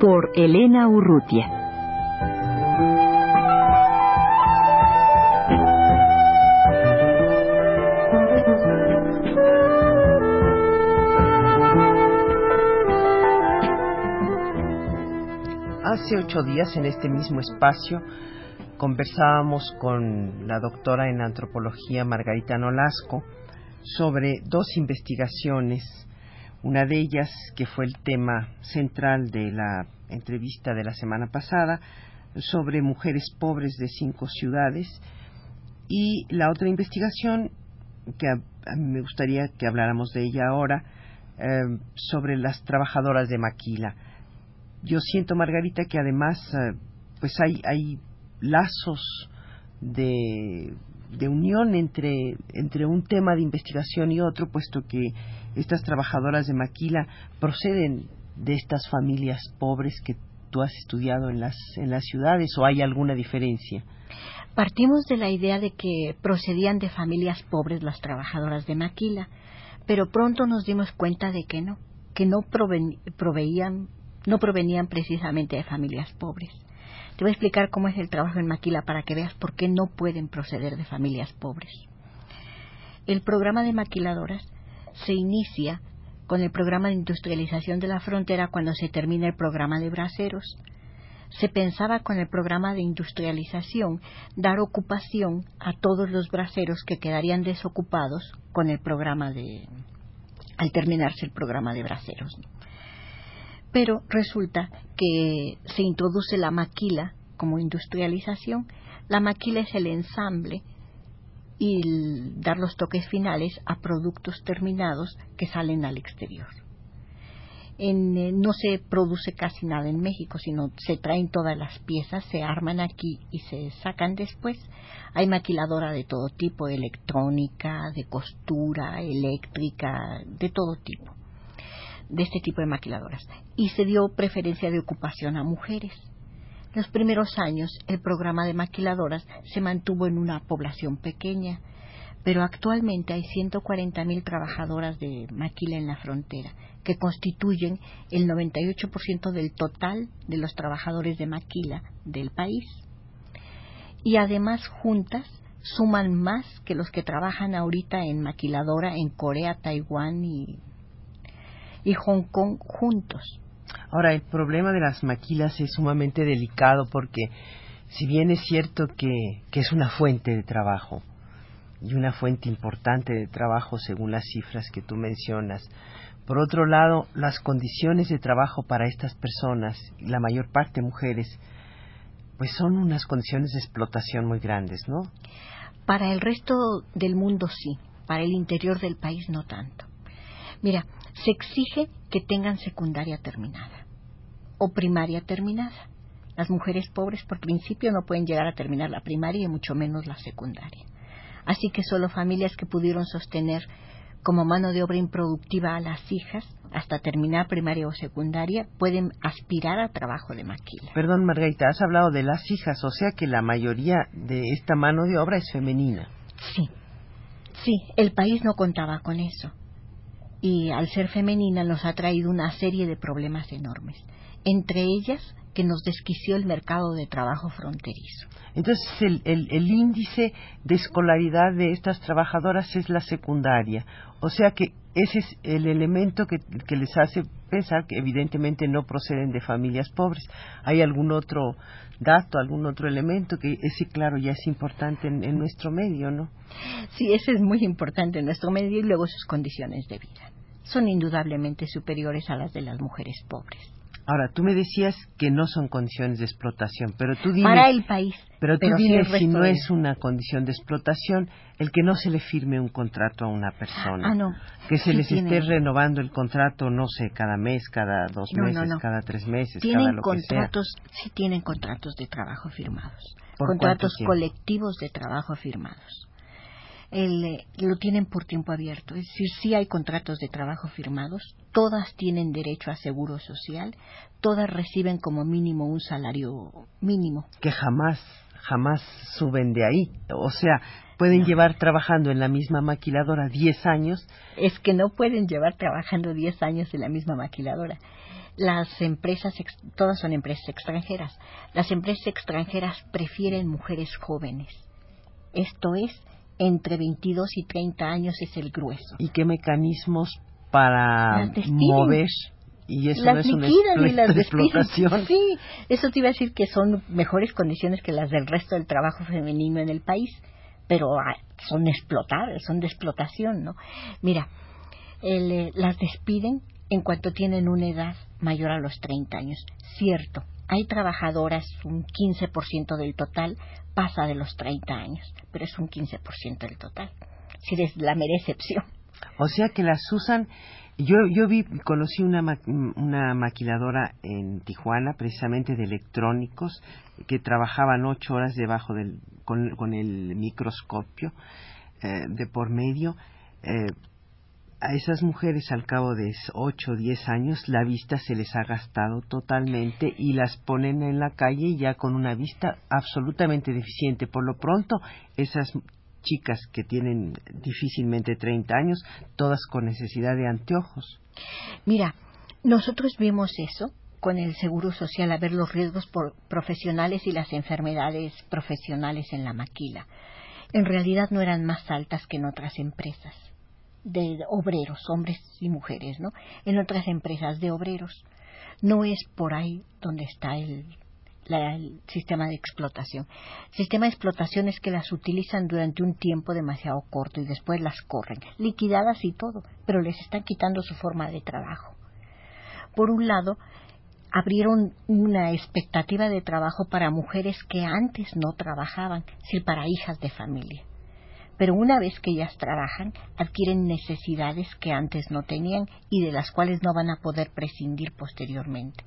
Por Elena Urrutia. Hace ocho días en este mismo espacio conversábamos con la doctora en antropología Margarita Nolasco sobre dos investigaciones, una de ellas que fue el tema central de la entrevista de la semana pasada, sobre mujeres pobres de cinco ciudades, y la otra investigación que me gustaría que habláramos de ella ahora, eh, sobre las trabajadoras de Maquila. Yo siento, Margarita, que además eh, pues hay, hay lazos de, unión entre, entre un tema de investigación y otro, puesto que estas trabajadoras de Maquila proceden de estas familias pobres que tú has estudiado en las, en las ciudades o hay alguna diferencia? Partimos de la idea de que procedían de familias pobres las trabajadoras de Maquila, pero pronto nos dimos cuenta de que no, que no proveían, no provenían precisamente de familias pobres. Te voy a explicar cómo es el trabajo en Maquila para que veas por qué no pueden proceder de familias pobres. El programa de maquiladoras se inicia con el programa de industrialización de la frontera cuando se termina el programa de braceros. Se pensaba con el programa de industrialización dar ocupación a todos los braceros que quedarían desocupados con el programa de al terminarse el programa de braceros pero resulta que se introduce la maquila como industrialización. La maquila es el ensamble y dar los toques finales a productos terminados que salen al exterior. Eh, no se produce casi nada en México, sino se traen todas las piezas, se arman aquí y se sacan después. Hay maquiladora de todo tipo, electrónica, de costura, eléctrica, de todo tipo de este tipo de maquiladoras y se dio preferencia de ocupación a mujeres. Los primeros años el programa de maquiladoras se mantuvo en una población pequeña, pero actualmente hay 140.000 trabajadoras de maquila en la frontera, que constituyen el 98% del total de los trabajadores de maquila del país. Y además juntas suman más que los que trabajan ahorita en maquiladora en Corea, Taiwán y y Hong Kong juntos. Ahora, el problema de las maquilas es sumamente delicado porque si bien es cierto que, que es una fuente de trabajo y una fuente importante de trabajo según las cifras que tú mencionas, por otro lado, las condiciones de trabajo para estas personas, la mayor parte mujeres, pues son unas condiciones de explotación muy grandes, ¿no? Para el resto del mundo sí, para el interior del país no tanto. Mira, se exige que tengan secundaria terminada o primaria terminada. Las mujeres pobres por principio no pueden llegar a terminar la primaria y mucho menos la secundaria. Así que solo familias que pudieron sostener como mano de obra improductiva a las hijas hasta terminar primaria o secundaria pueden aspirar a trabajo de maquila. Perdón, Margarita, has hablado de las hijas, o sea que la mayoría de esta mano de obra es femenina. Sí, sí, el país no contaba con eso y al ser femenina nos ha traído una serie de problemas enormes, entre ellas que nos desquició el mercado de trabajo fronterizo. Entonces, el, el, índice de escolaridad de estas trabajadoras es la secundaria. O sea que ese es el elemento que, que, les hace pensar que evidentemente no proceden de familias pobres. ¿Hay algún otro dato, algún otro elemento que ese, claro, ya es importante en, en nuestro medio, ¿no? Sí, ese es muy importante en nuestro medio y luego sus condiciones de vida. Son indudablemente superiores a las de las mujeres pobres. Ahora, tú me decías que no son condiciones de explotación, pero tú dime... Para el país. Pero tú dime si no es una condición de explotación el que no se le firme un contrato a una persona. Ah, no. Que se les esté renovando el contrato, no sé, cada mes, cada dos meses, cada tres meses, tienen cada lo contratos, que Sí tienen contratos de trabajo firmados. Contratos colectivos de trabajo firmados el, eh, lo tienen por tiempo abierto. Es decir, sí hay contratos de trabajo firmados, todas tienen derecho a seguro social, todas reciben como mínimo un salario mínimo. Que jamás, jamás suben de ahí. O sea, pueden llevar trabajando en la misma maquiladora 10 años. Es que no pueden llevar trabajando 10 años en la misma maquiladora. Las empresas, todas son empresas extranjeras. Las empresas extranjeras prefieren mujeres jóvenes. Esto es, entre 22 y 30 años es el grueso. ¿Y qué mecanismos para mover? Y eso las no es liquidan una y las explotación. Sí, eso te iba a decir que son mejores condiciones que las del resto del trabajo femenino en el país, pero ah, son explotables, son de explotación, ¿no? Mira, eh, las despiden en cuanto tienen una edad mayor a los 30 años. Cierto, hay trabajadoras, un 15% del total pasa de los 30 años, pero es un 15% del total. Si es la mera excepción. O sea que las usan. Yo, yo vi, conocí una, una maquiladora en Tijuana, precisamente de electrónicos, que trabajaban ocho horas debajo del, con, el microscopio eh, de por medio. Eh, a esas mujeres al cabo de 8 o 10 años la vista se les ha gastado totalmente y las ponen en la calle ya con una vista absolutamente deficiente. Por lo pronto, esas chicas que tienen difícilmente 30 años, todas con necesidad de anteojos. Mira, nosotros vimos eso con el Seguro Social, a ver los riesgos profesionales y las enfermedades profesionales en la maquila. En realidad no eran más altas que en otras empresas de obreros, hombres y mujeres, ¿no? En otras empresas de obreros. No es por ahí donde está el, el sistema de explotación. El sistema de explotación es que las utilizan durante un tiempo demasiado corto y después las corren, liquidadas y todo, pero les están quitando su forma de trabajo. Por un lado, abrieron una expectativa de trabajo para mujeres que antes no trabajaban, sino para hijas de familia pero una vez que ellas trabajan, adquieren necesidades que antes no tenían y de las cuales no van a poder prescindir posteriormente.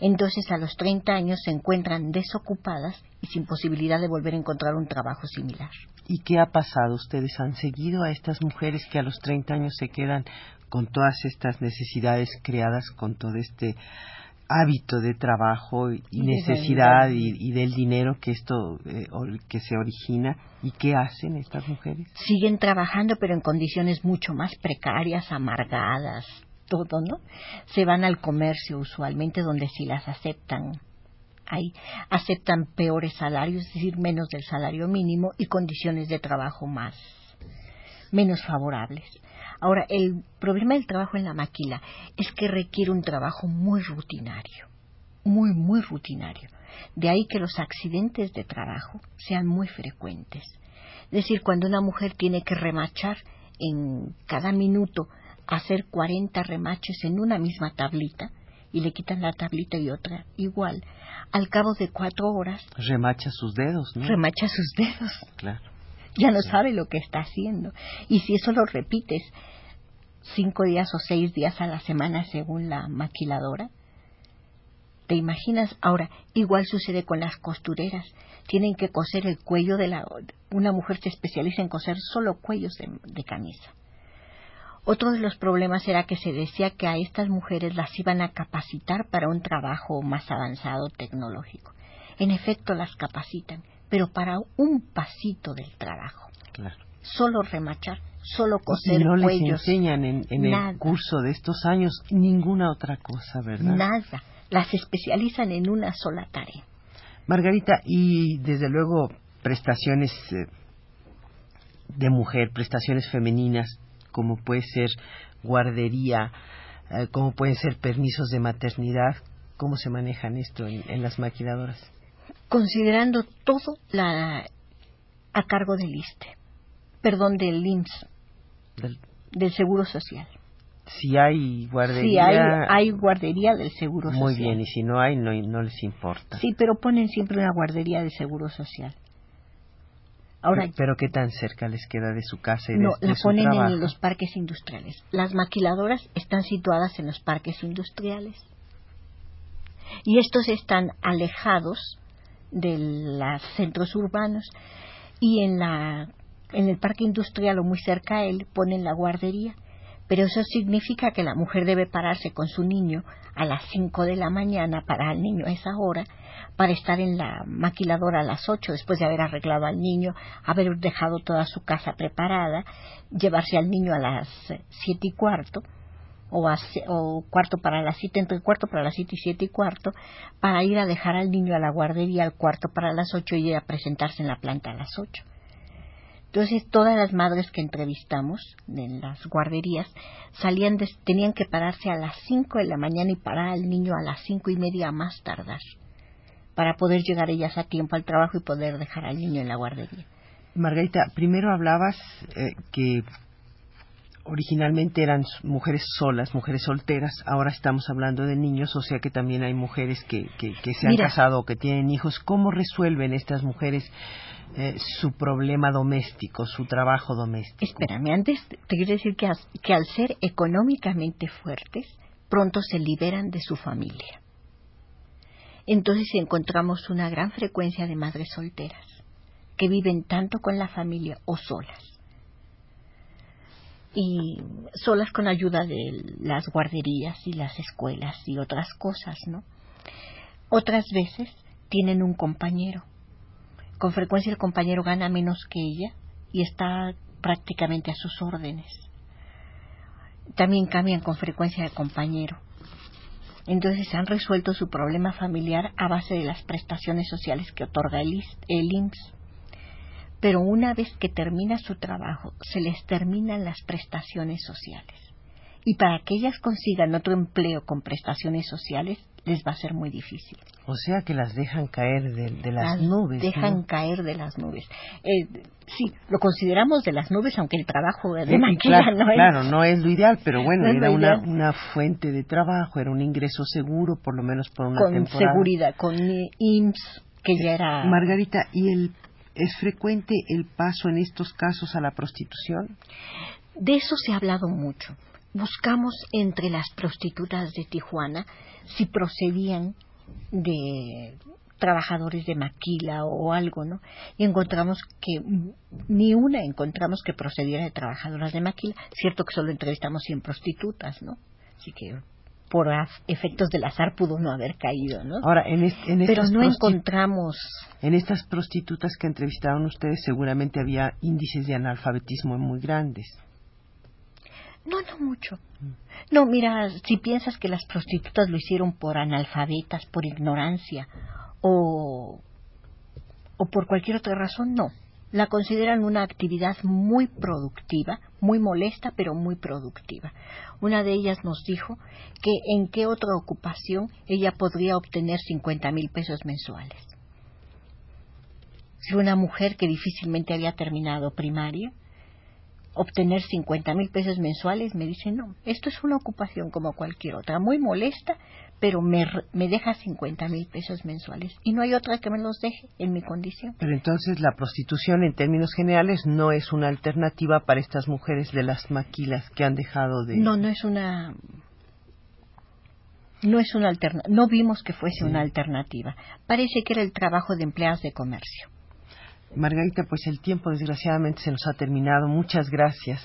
Entonces, a los 30 años se encuentran desocupadas y sin posibilidad de volver a encontrar un trabajo similar. ¿Y qué ha pasado? ¿Ustedes han seguido a estas mujeres que a los 30 años se quedan con todas estas necesidades creadas con todo este hábito de trabajo y, necesidad y, del dinero que esto eh, que se origina y qué hacen estas mujeres siguen trabajando pero en condiciones mucho más precarias amargadas todo no se van al comercio usualmente donde sí las aceptan. Ahí aceptan peores salarios es decir menos del salario mínimo y condiciones de trabajo más menos favorables Ahora, el problema del trabajo en la maquila es que requiere un trabajo muy rutinario, muy, muy rutinario. De ahí que los accidentes de trabajo sean muy frecuentes. Es decir, cuando una mujer tiene que remachar en cada minuto, hacer 40 remaches en una misma tablita, y le quitan la tablita y otra igual, al cabo de cuatro horas... Remacha sus dedos, ¿no? Remacha sus dedos. Claro. Ya no sabe lo que está haciendo. Y si eso lo repites cinco días o seis días a la semana según la maquiladora. ¿Te imaginas? Ahora, igual sucede con las costureras. Tienen que coser el cuello de la... Una mujer se especializa en coser solo cuellos de, de camisa. Otro de los problemas era que se decía que a estas mujeres las iban a capacitar para un trabajo más avanzado tecnológico. En efecto, las capacitan, pero para un pasito del trabajo. Claro. Solo remachar solo coser y no les enseñan en, el curso de estos años ninguna otra cosa, ¿verdad? Nada. Las especializan en una sola tarea. Margarita, y desde luego prestaciones eh, de mujer, prestaciones femeninas, como puede ser guardería, eh, como pueden ser permisos de maternidad, ¿cómo se manejan esto en, las maquiladoras? Considerando todo la, a cargo del ISTE, perdón, del IMSS, del, Seguro Social. si hay guardería. Si hay, hay guardería del Seguro Social. Muy bien, y si no hay, no, no les importa. Sí, pero ponen siempre una guardería del Seguro Social. Ahora, pero qué tan cerca les queda de su casa y de, no, de la su ponen trabajo? en los parques industriales. Las maquiladoras están situadas en los parques industriales. Y estos están alejados de los centros urbanos y en la en el parque industrial o muy cerca a él ponen la guardería. Pero eso significa que la mujer debe pararse con su niño a las 5 de la mañana para el niño a esa hora, para estar en la maquiladora a las 8 después de haber arreglado al niño, haber dejado toda su casa preparada, llevarse al niño a las siete y cuarto o, a, o cuarto para las siete, entre cuarto para las siete y siete y cuarto, para ir a dejar al niño a la guardería al cuarto para las ocho y ir a presentarse en la planta a las ocho. Entonces, todas las madres que entrevistamos en las guarderías salían de, tenían que pararse a las 5 de la mañana y parar al niño a las cinco y media más tardar, para poder llegar ellas a tiempo al trabajo y poder dejar al niño en la guardería. Margarita, primero hablabas eh, que originalmente eran mujeres solas, mujeres solteras, ahora estamos hablando de niños, o sea que también hay mujeres que, que, que se han Mira. casado o que tienen hijos. ¿Cómo resuelven estas mujeres eh, su problema doméstico, su trabajo doméstico? Espérame, antes te quiero decir que, as- que al ser económicamente fuertes, pronto se liberan de su familia. Entonces encontramos una gran frecuencia de madres solteras que viven tanto con la familia o solas. Y solas con ayuda de las guarderías y las escuelas y otras cosas, ¿no? Otras veces tienen un compañero. Con frecuencia el compañero gana menos que ella y está prácticamente a sus órdenes. También cambian con frecuencia de compañero. Entonces han resuelto su problema familiar a base de las prestaciones sociales que otorga el, IMSS. Pero una vez que termina su trabajo, se les terminan las prestaciones sociales. Y para que ellas consigan otro empleo con prestaciones sociales, les va a ser muy difícil. O sea que las dejan caer de, de las, Las nubes. Dejan ¿no? caer de las nubes. Eh, sí, lo consideramos de las nubes, aunque el trabajo de Sí, claro, no es. claro, no es lo ideal, pero bueno, No era una, una fuente de trabajo, era un ingreso seguro, por lo menos por una con temporada. seguridad, con IMSS, que ya era. Margarita, ¿y el, es frecuente el paso en estos casos a la prostitución? De eso se ha hablado mucho. Buscamos entre las prostitutas de Tijuana si procedían de trabajadores de maquila o algo, ¿no? Y encontramos que ni una encontramos que procediera de trabajadoras de maquila. Cierto que solo entrevistamos 100 prostitutas, ¿no? Así que por efectos del azar pudo no haber caído, ¿no? Ahora, en, Pero no encontramos en estas prostitutas que entrevistaron ustedes seguramente había índices de analfabetismo muy grandes. No, no mucho. No, mira, si piensas que las prostitutas lo hicieron por analfabetas, por ignorancia o, o por cualquier otra razón, no. La consideran una actividad muy productiva, muy molesta, pero muy productiva. Una de ellas nos dijo que en qué otra ocupación ella podría obtener 50 mil pesos mensuales. Si una mujer que difícilmente había terminado primaria, obtener 50 mil pesos mensuales, me dice, no, esto es una ocupación como cualquier otra, muy molesta, pero me, me deja 50 mil pesos mensuales y no hay otra que me los deje en mi condición. Pero entonces la prostitución en términos generales no es una alternativa para estas mujeres de las maquilas que han dejado de... No, no es una... No es una alternativa, no vimos que fuese Sí. una alternativa. Parece que era el trabajo de empleadas de comercio. Margarita, pues el tiempo desgraciadamente se nos ha terminado. Muchas gracias.